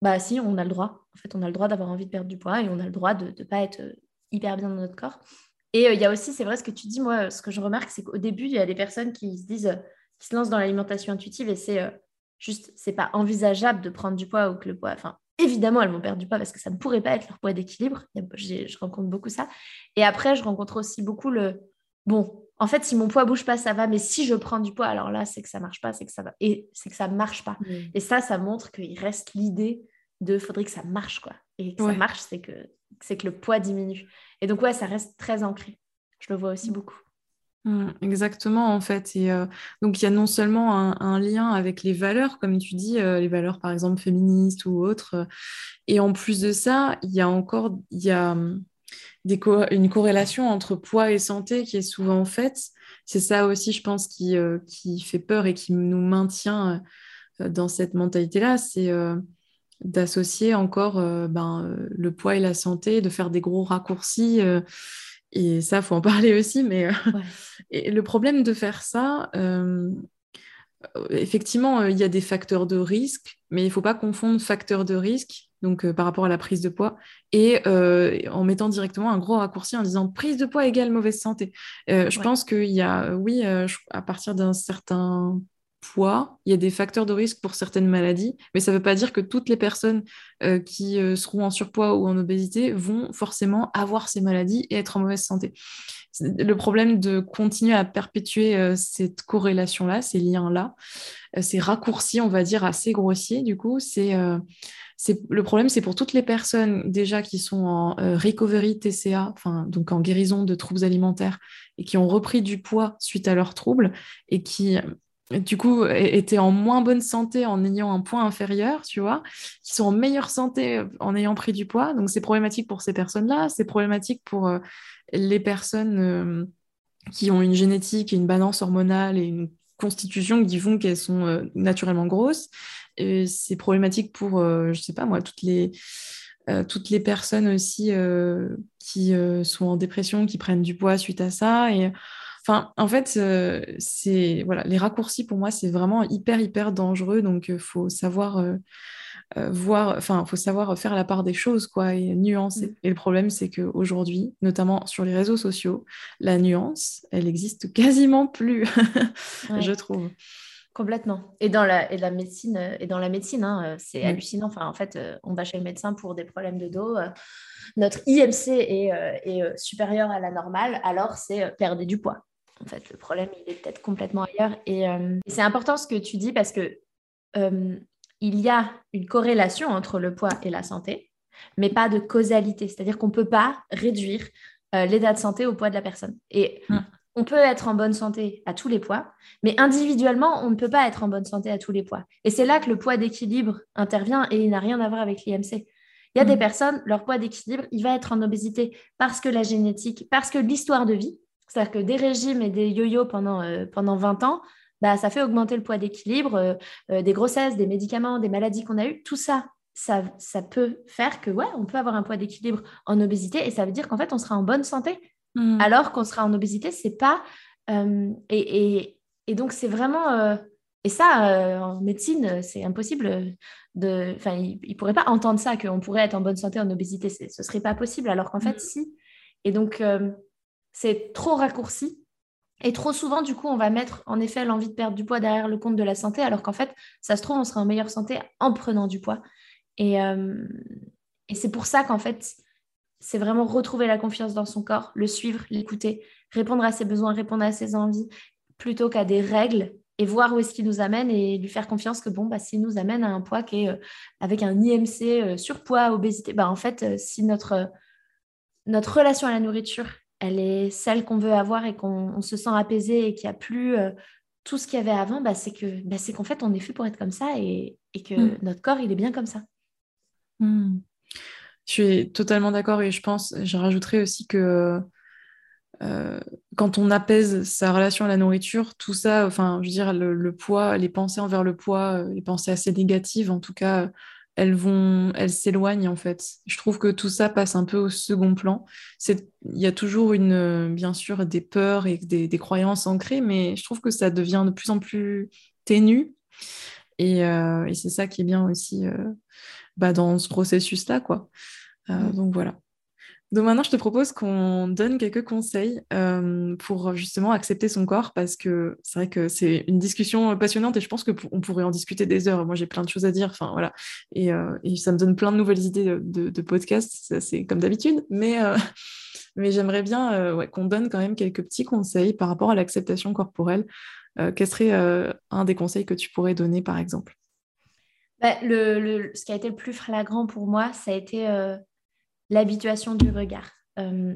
bah si on a le droit. En fait on a le droit d'avoir envie de perdre du poids et on a le droit de ne pas être euh, hyper bien dans notre corps. Et euh, il y a aussi c'est vrai ce que tu dis moi ce que je remarque c'est qu'au début il y a des personnes qui se disent qui se lancent dans l'alimentation intuitive et c'est juste c'est pas envisageable de prendre du poids ou que le poids enfin Évidemment, elles vont perdre du poids parce que ça ne pourrait pas être leur poids d'équilibre. Je rencontre beaucoup ça. Et après, je rencontre aussi beaucoup le bon. En fait, si mon poids bouge pas, ça va. Mais si je prends du poids, alors là, c'est que ça marche pas, c'est que ça va. Et c'est que ça marche pas. Et ça, ça montre qu'il reste l'idée de faudrait que ça marche quoi. Et que ça marche, c'est que c'est que le poids diminue. Et donc ouais, ça reste très ancré. Je le vois aussi beaucoup. Mmh, exactement, en fait. Et donc, il y a non seulement un, lien avec les valeurs, comme tu dis, les valeurs, par exemple, féministes ou autres. Et en plus de ça, il y a encore y a, des une corrélation entre poids et santé qui est souvent faite. C'est ça aussi, je pense, qui, qui fait peur et qui nous maintient dans cette mentalité-là. C'est d'associer encore ben, le poids et la santé, de faire des gros raccourcis et ça, faut en parler aussi. Mais euh, et le problème de faire ça, euh, effectivement, euh, il y a des facteurs de risque, mais il ne faut pas confondre facteurs de risque, donc par rapport à la prise de poids, et en mettant directement un gros raccourci en disant prise de poids égale mauvaise santé. je pense qu'il y a, oui, à partir d'un certain poids, il y a des facteurs de risque pour certaines maladies, mais ça ne veut pas dire que toutes les personnes euh, qui euh, seront en surpoids ou en obésité vont forcément avoir ces maladies et être en mauvaise santé. Le problème de continuer à perpétuer euh, cette corrélation-là, ces liens-là, ces raccourcis, on va dire, assez grossiers, du coup, c'est le problème, c'est pour toutes les personnes déjà qui sont en recovery TCA, donc en guérison de troubles alimentaires et qui ont repris du poids suite à leurs troubles et qui du coup, étaient en moins bonne santé en ayant un poids inférieur, tu vois, qui sont en meilleure santé euh, en ayant pris du poids. Donc, c'est problématique pour ces personnes-là, c'est problématique pour euh, les personnes euh, qui ont une génétique et une balance hormonale et une constitution qui font qu'elles sont naturellement grosses. c'est problématique pour, je sais pas moi, toutes les, toutes les personnes aussi qui sont en dépression, qui prennent du poids suite à ça. Et Enfin, en fait, euh, c'est voilà, les raccourcis pour moi, c'est vraiment hyper hyper dangereux. Donc, il euh, faut savoir euh, voir, enfin, faut savoir faire la part des choses, quoi, et nuancer. Mm. Et le problème, c'est qu'aujourd'hui, notamment sur les réseaux sociaux, la nuance, elle existe quasiment plus, je trouve. Complètement. Et dans la, et la médecine, et dans la médecine, hein, c'est hallucinant. Enfin, en fait, on va chez le médecin pour des problèmes de dos. notre IMC est, est supérieur à la normale, alors c'est perdre du poids. En fait, le problème, il est peut-être complètement ailleurs. Et, euh, c'est important ce que tu dis parce que euh, il y a une corrélation entre le poids et la santé, mais pas de causalité. C'est-à-dire qu'on ne peut pas réduire euh, l'état de santé au poids de la personne. Et mm. on peut être en bonne santé à tous les poids, mais individuellement, on ne peut pas être en bonne santé à tous les poids. Et c'est là que le poids d'équilibre intervient et il n'a rien à voir avec l'IMC. Il y a des mm. personnes, leur poids d'équilibre, il va être en obésité parce que la génétique, parce que l'histoire de vie, c'est-à-dire que des régimes et des yo-yo pendant, euh, pendant 20 ans, bah, ça fait augmenter le poids d'équilibre, euh, euh, des grossesses, des médicaments, des maladies qu'on a eues, tout ça, ça, ça peut faire que, ouais, on peut avoir un poids d'équilibre en obésité et ça veut dire qu'en fait, on sera en bonne santé. Mmh. Alors qu'on sera en obésité, c'est pas. Et, et, donc, c'est vraiment. et ça, en médecine, c'est impossible de. Enfin, ils ne pourraient pas entendre ça, qu'on pourrait être en bonne santé en obésité. Ce ne serait pas possible, alors qu'en fait, mmh. si. Et donc, c'est trop raccourci. Et trop souvent, du coup, on va mettre en effet l'envie de perdre du poids derrière le compte de la santé, alors qu'en fait, ça se trouve, on sera en meilleure santé en prenant du poids. Et, euh, et c'est pour ça qu'en fait, c'est vraiment retrouver la confiance dans son corps, le suivre, l'écouter, répondre à ses besoins, répondre à ses envies, plutôt qu'à des règles et voir où est-ce qu'il nous amène et lui faire confiance que bon, bah, s'il nous amène à un poids qui est euh, avec un IMC, euh, surpoids, obésité, bah, en fait, si notre relation à la nourriture elle est celle qu'on veut avoir et qu'on se sent apaisé et qu'il n'y a plus euh, tout ce qu'il y avait avant, bah, c'est que bah, c'est qu'en fait, on est fait pour être comme ça et, que mm. notre corps, il est bien comme ça. Mm. Je suis totalement d'accord et je pense, je rajouterais aussi que euh, quand on apaise sa relation à la nourriture, tout ça, enfin, je veux dire, le poids, les pensées envers le poids, euh, les pensées assez négatives, en tout cas, elles vont, elles s'éloignent en fait. Je trouve que tout ça passe un peu au second plan. C'est, il y a toujours une, bien sûr, des peurs et des, croyances ancrées, mais je trouve que ça devient de plus en plus ténu. Et, euh, c'est ça qui est bien aussi euh, bah, dans ce processus-là, quoi. Euh, mmh. Donc voilà. Donc maintenant, je te propose qu'on donne quelques conseils euh, pour justement accepter son corps parce que c'est vrai que c'est une discussion passionnante et je pense qu'on pourrait en discuter des heures. Moi, j'ai plein de choses à dire. Enfin voilà, et, euh, ça me donne plein de nouvelles idées de, de, podcast. C'est comme d'habitude, mais euh, j'aimerais bien qu'on donne quand même quelques petits conseils par rapport à l'acceptation corporelle. quel serait un des conseils que tu pourrais donner, par exemple? Bah, ce qui a été le plus flagrant pour moi, ça a été l'habituation du regard.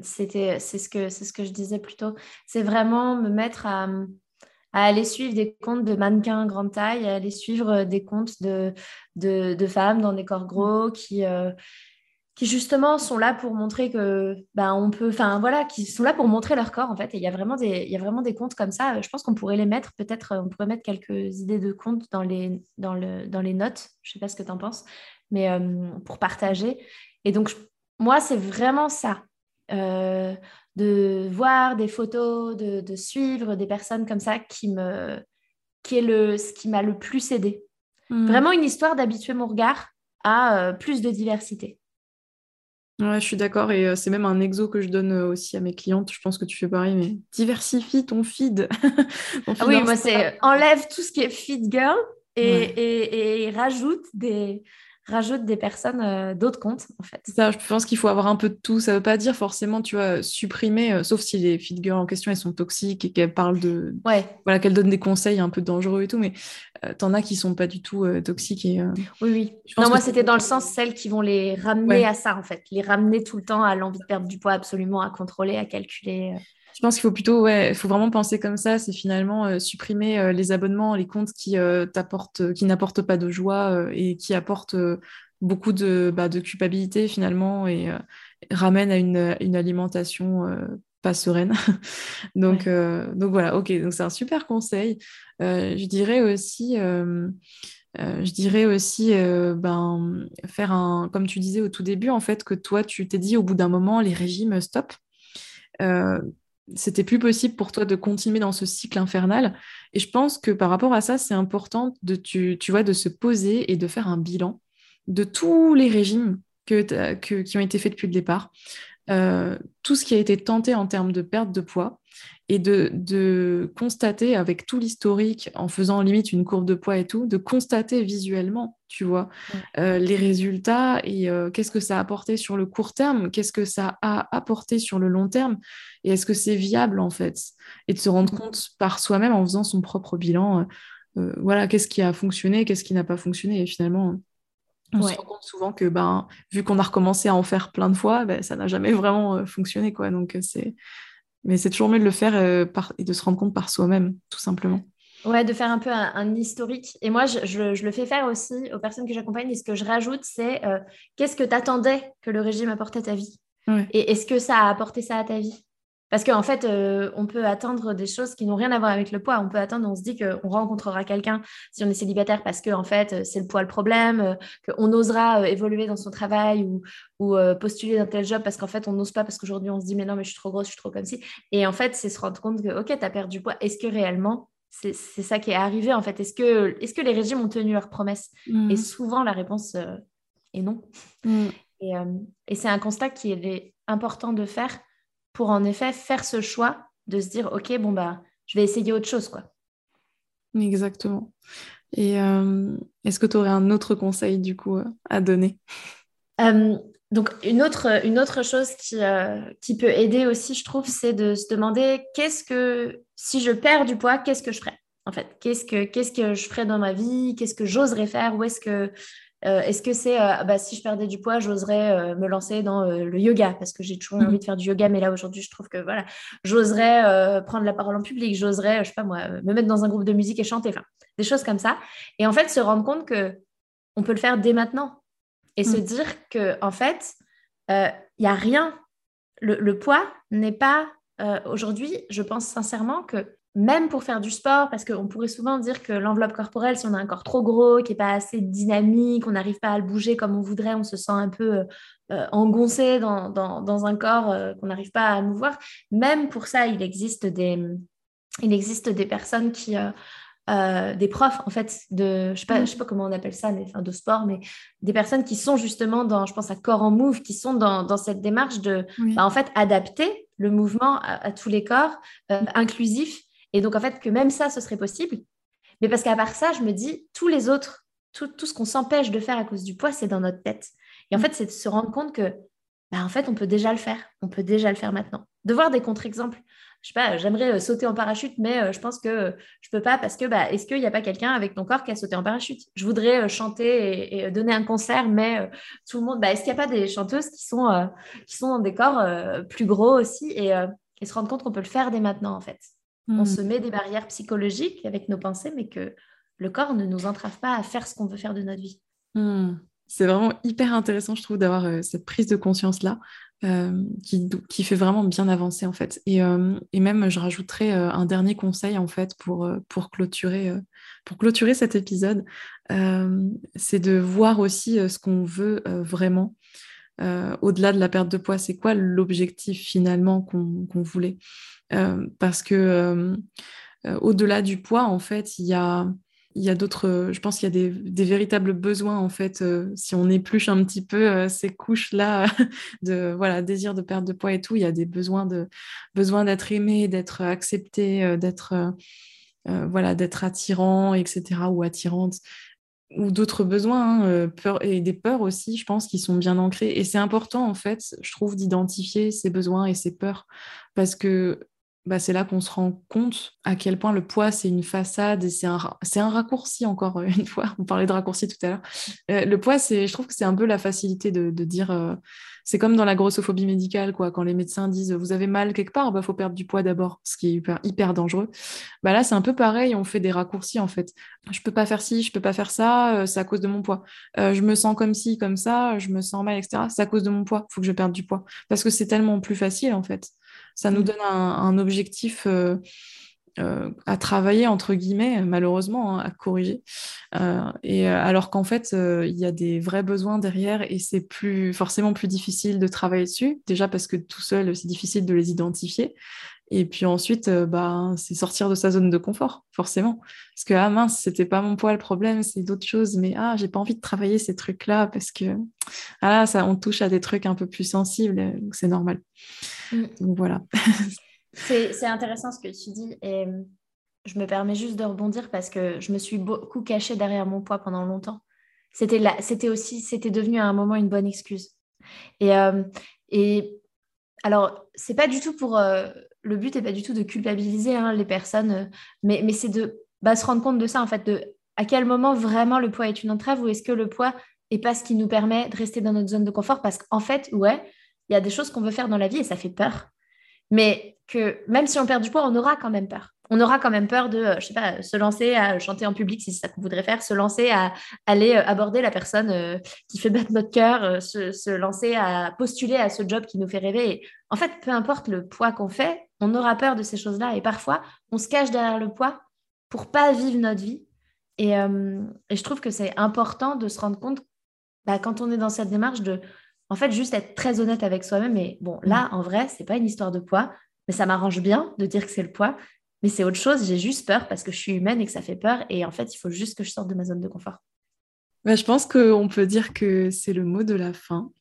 c'était, c'est ce que c'est ce que je disais plus tôt. C'est vraiment me mettre à, à aller suivre des comptes de mannequins grande taille, à aller suivre des comptes de, de, de femmes dans des corps gros qui qui justement sont là pour montrer que ben on peut enfin voilà qui sont là pour montrer leur corps en fait. Et il y a vraiment des il y a vraiment des comptes comme ça. Je pense qu'on pourrait les mettre peut-être on pourrait mettre quelques idées de comptes dans les dans le dans les notes. Je sais pas ce que tu en penses mais euh, pour partager. Et donc moi c'est vraiment ça euh, de voir des photos de, de, suivre des personnes comme ça qui me qui est le ce qui m'a le plus aidé mmh. vraiment une histoire d'habituer mon regard à euh, plus de diversité Ouais, je suis d'accord. Et euh, c'est même un exo que je donne aussi à mes clientes. Je pense que tu fais pareil, mais diversifie ton feed. Ah oui, moi, c'est enlève tout ce qui est feed girl et, et rajoute des, rajoute des personnes euh, d'autres comptes, en fait. Ça, je pense qu'il faut avoir un peu de tout. Ça ne veut pas dire forcément, tu vois, supprimer, euh, sauf si les girls en question, elles sont toxiques et qu'elles parlent de... Ouais. Voilà, qu'elles donnent des conseils un peu dangereux et tout, mais euh, t'en as qui sont pas du tout toxiques. Et, oui, oui. non, moi, c'était dans le sens celles qui vont les ramener à ça, en fait. Les ramener tout le temps à l'envie de perdre du poids absolument, à contrôler, à calculer. Je pense qu'il faut plutôt, ouais, il faut vraiment penser comme ça, c'est finalement supprimer les abonnements, les comptes qui t'apportent, qui n'apportent pas de joie et qui apportent beaucoup de, bah, de culpabilité finalement et euh, ramène à une, une alimentation euh, pas sereine. donc, euh, donc voilà, ok, donc c'est un super conseil. je dirais aussi, je dirais aussi ben, faire un, comme tu disais au tout début, en fait, que toi, tu t'es dit au bout d'un moment, les régimes, stop. C'était plus possible pour toi de continuer dans ce cycle infernal. Et je pense que par rapport à ça, c'est important de, tu, tu de se poser et de faire un bilan de tous les régimes qui ont été faits depuis le départ, euh, tout ce qui a été tenté en termes de perte de poids et de, constater avec tout l'historique, en faisant limite une courbe de poids et tout, de constater visuellement, tu vois, euh, les résultats et euh, qu'est-ce que ça a apporté sur le court terme, qu'est-ce que ça a apporté sur le long terme et est-ce que c'est viable en fait, et de se rendre compte par soi-même en faisant son propre bilan, voilà, qu'est-ce qui a fonctionné, qu'est-ce qui n'a pas fonctionné et finalement on se rend compte souvent que ben, vu qu'on a recommencé à en faire plein de fois, ben, ça n'a jamais vraiment euh, fonctionné. Quoi. Donc, c'est... Mais c'est toujours mieux de le faire euh, par... et de se rendre compte par soi-même, tout simplement. Ouais, de faire un peu un, historique. Et moi, je, je, le fais faire aussi aux personnes que j'accompagne. Et ce que je rajoute, c'est qu'est-ce que tu attendais que le régime apporte à ta vie? Et est-ce que ça a apporté ça à ta vie? Parce qu'en fait, euh, on peut attendre des choses qui n'ont rien à voir avec le poids. On peut attendre, on se dit qu'on rencontrera quelqu'un si on est célibataire parce que en fait, euh, c'est le poids le problème, euh, qu'on osera évoluer dans son travail ou, postuler dans tel job parce qu'en fait, on n'ose pas parce qu'aujourd'hui, on se dit mais non, mais je suis trop grosse, je suis trop comme si. Et en fait, c'est se rendre compte que, ok, tu as perdu du poids. Est-ce que réellement, c'est ça qui est arrivé en fait? Est-ce que, est que les régimes ont tenu leurs promesses? Mmh. Et souvent, la réponse est non. Mmh. Et, et c'est un constat qui est important de faire pour en effet faire ce choix de se dire ok bon bah je vais essayer autre chose quoi. Exactement. Et euh, est-ce que tu aurais un autre conseil du coup à donner? Euh, Donc une autre, une autre chose qui, euh, qui peut aider aussi, je trouve, c'est de se demander qu'est-ce que si je perds du poids, qu'est-ce que je ferais en fait? Qu'est-ce que qu'est-ce que je ferais dans ma vie? Qu'est-ce que j'oserais faire? Où est-ce que euh, est-ce que c'est euh, bah, si je perdais du poids, j'oserais euh, me lancer dans le yoga? Parce que j'ai toujours mmh. envie de faire du yoga, mais là aujourd'hui, je trouve que voilà, j'oserais prendre la parole en public, j'oserais, je sais pas moi, me mettre dans un groupe de musique et chanter, enfin, des choses comme ça. Et en fait, se rendre compte que on peut le faire dès maintenant et se mmh. dire que en fait, il n'y a rien. le poids n'est pas aujourd'hui, je pense sincèrement que même pour faire du sport, parce qu'on pourrait souvent dire que l'enveloppe corporelle, si on a un corps trop gros, qui n'est pas assez dynamique, on n'arrive pas à le bouger comme on voudrait, on se sent un peu euh, euh, engoncé dans, dans, un corps euh, qu'on n'arrive pas à mouvoir. Même pour ça, il existe des, il existe des personnes qui... des profs en fait de je sais pas je sais pas comment on appelle ça mais enfin de sport mais des personnes qui sont justement dans je pense à corps en move qui sont dans, dans cette démarche de bah, en fait adapter le mouvement à, tous les corps inclusif et donc, en fait, que même ça, ce serait possible. Mais parce qu'à part ça, je me dis, tous les autres, tout, tout ce qu'on s'empêche de faire à cause du poids, c'est dans notre tête. Et en mm. fait, c'est de se rendre compte que, bah, en fait, on peut déjà le faire. On peut déjà le faire maintenant. De voir des contre-exemples. je sais pas, j'aimerais sauter en parachute, mais je pense que je peux pas parce que, bah, est-ce qu'il n'y a pas quelqu'un avec ton corps qui a sauté en parachute? Je voudrais chanter et, donner un concert, mais tout le monde, bah, est-ce qu'il n'y a pas des chanteuses qui sont, qui sont dans des corps plus gros aussi et, se rendre compte qu'on peut le faire dès maintenant, en fait? On hmm. se met des barrières psychologiques avec nos pensées, mais que le corps ne nous entrave pas à faire ce qu'on veut faire de notre vie. Hmm. C'est vraiment hyper intéressant, je trouve, d'avoir euh, cette prise de conscience-là euh, qui, qui, fait vraiment bien avancer, en fait. Et, euh, et même, je rajouterais un dernier conseil, en fait, pour, pour, clôturer, pour clôturer cet épisode, c'est de voir aussi ce qu'on veut vraiment. Au-delà de la perte de poids, c'est quoi l'objectif finalement qu'on voulait? Parce que au-delà du poids, en fait, il y a, d'autres, euh, je pense qu'il y a des, véritables besoins en fait, euh, si on épluche un petit peu euh, ces couches-là de voilà, désir de perte de poids et tout, il y a des besoins d'être aimé, d'être accepté, d'être voilà, d'être attirant, etc. ou attirante ou d'autres besoins hein, peur, et des peurs aussi, je pense, qui sont bien ancrés. Et c'est important, en fait, je trouve, d'identifier ces besoins et ces peurs, parce que bah, c'est là qu'on se rend compte à quel point le poids, c'est une façade et c'est un, raccourci, encore une fois. On parlait de raccourci tout à l'heure. Euh, le poids, je trouve que c'est un peu la facilité de, dire. Euh, c'est comme dans la grossophobie médicale, quoi. Quand les médecins disent vous avez mal quelque part, il bah, faut perdre du poids d'abord, ce qui est hyper, dangereux. Bah, là, c'est un peu pareil. On fait des raccourcis, en fait. Je peux pas faire ci, je peux pas faire ça, euh, c'est à cause de mon poids. je me sens comme ci, comme ça, je me sens mal, etc. C'est à cause de mon poids. Il faut que je perde du poids. Parce que c'est tellement plus facile, en fait. Ça nous mm. donne un, objectif euh, euh, à travailler, entre guillemets, malheureusement, hein, à corriger. Euh, et alors qu'en fait, il y a des vrais besoins derrière et c'est plus forcément plus difficile de travailler dessus. Déjà parce que tout seul, c'est difficile de les identifier. Et puis ensuite, bah, c'est sortir de sa zone de confort, forcément. Parce que, ah mince, c'était pas mon poids le problème, c'est d'autres choses, mais ah, j'ai pas envie de travailler ces trucs-là parce que, ah ça, on touche à des trucs un peu plus sensibles, donc c'est normal. Mm. Donc voilà. c'est intéressant ce que tu dis et je me permets juste de rebondir parce que je me suis beaucoup cachée derrière mon poids pendant longtemps. C'était c'était aussi, c'était devenu à un moment une bonne excuse. Et, euh, et alors, c'est pas du tout pour. Euh, le but n'est pas du tout de culpabiliser hein, les personnes, euh, mais, mais c'est de bah, se rendre compte de ça, en fait, de à quel moment vraiment le poids est une entrave ou est-ce que le poids n'est pas ce qui nous permet de rester dans notre zone de confort? Parce qu'en fait, ouais, il y a des choses qu'on veut faire dans la vie et ça fait peur. Mais que même si on perd du poids, on aura quand même peur. On aura quand même peur de, euh, je sais pas, se lancer à chanter en public si c'est ça qu'on voudrait faire, se lancer à aller euh, aborder la personne euh, qui fait battre notre cœur, se, lancer à postuler à ce job qui nous fait rêver. en fait, peu importe le poids qu'on fait, on aura peur de ces choses-là. Et parfois, on se cache derrière le poids pour pas vivre notre vie. Et, je trouve que c'est important de se rendre compte, bah, quand on est dans cette démarche, de en fait, juste être très honnête avec soi-même. Et bon, là, mm. en vrai, c'est pas une histoire de poids, mais ça m'arrange bien de dire que c'est le poids. Mais c'est autre chose. J'ai juste peur parce que je suis humaine et que ça fait peur. Et en fait, il faut juste que je sorte de ma zone de confort. Bah, je pense qu'on peut dire que c'est le mot de la fin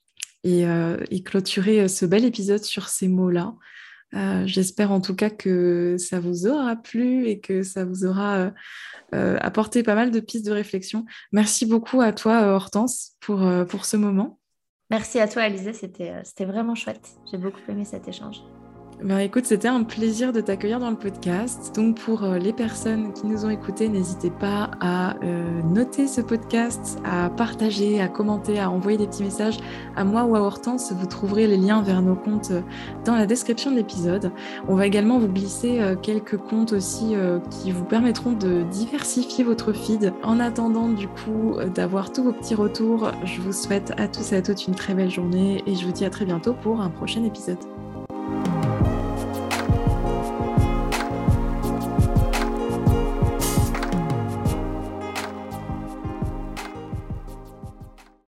et, euh, clôturer euh, ce bel épisode sur ces mots-là. Euh, j'espère en tout cas que ça vous aura plu et que ça vous aura apporté pas mal de pistes de réflexion. Merci beaucoup à toi, Hortense, pour, ce moment. Merci à toi, Alizé. Euh, c'était vraiment chouette. J'ai beaucoup aimé cet échange. Bah, écoute, c'était un plaisir de t'accueillir dans le podcast. Donc pour euh, les personnes qui nous ont écoutés, n'hésitez pas à euh, noter ce podcast, à partager, à commenter, à envoyer des petits messages à moi ou à Hortense. Vous trouverez les liens vers nos comptes dans la description de l'épisode. On va également vous glisser quelques comptes aussi qui vous permettront de diversifier votre feed. En attendant du coup d'avoir tous vos petits retours, je vous souhaite à tous et à toutes une très belle journée et je vous dis à très bientôt pour un prochain épisode.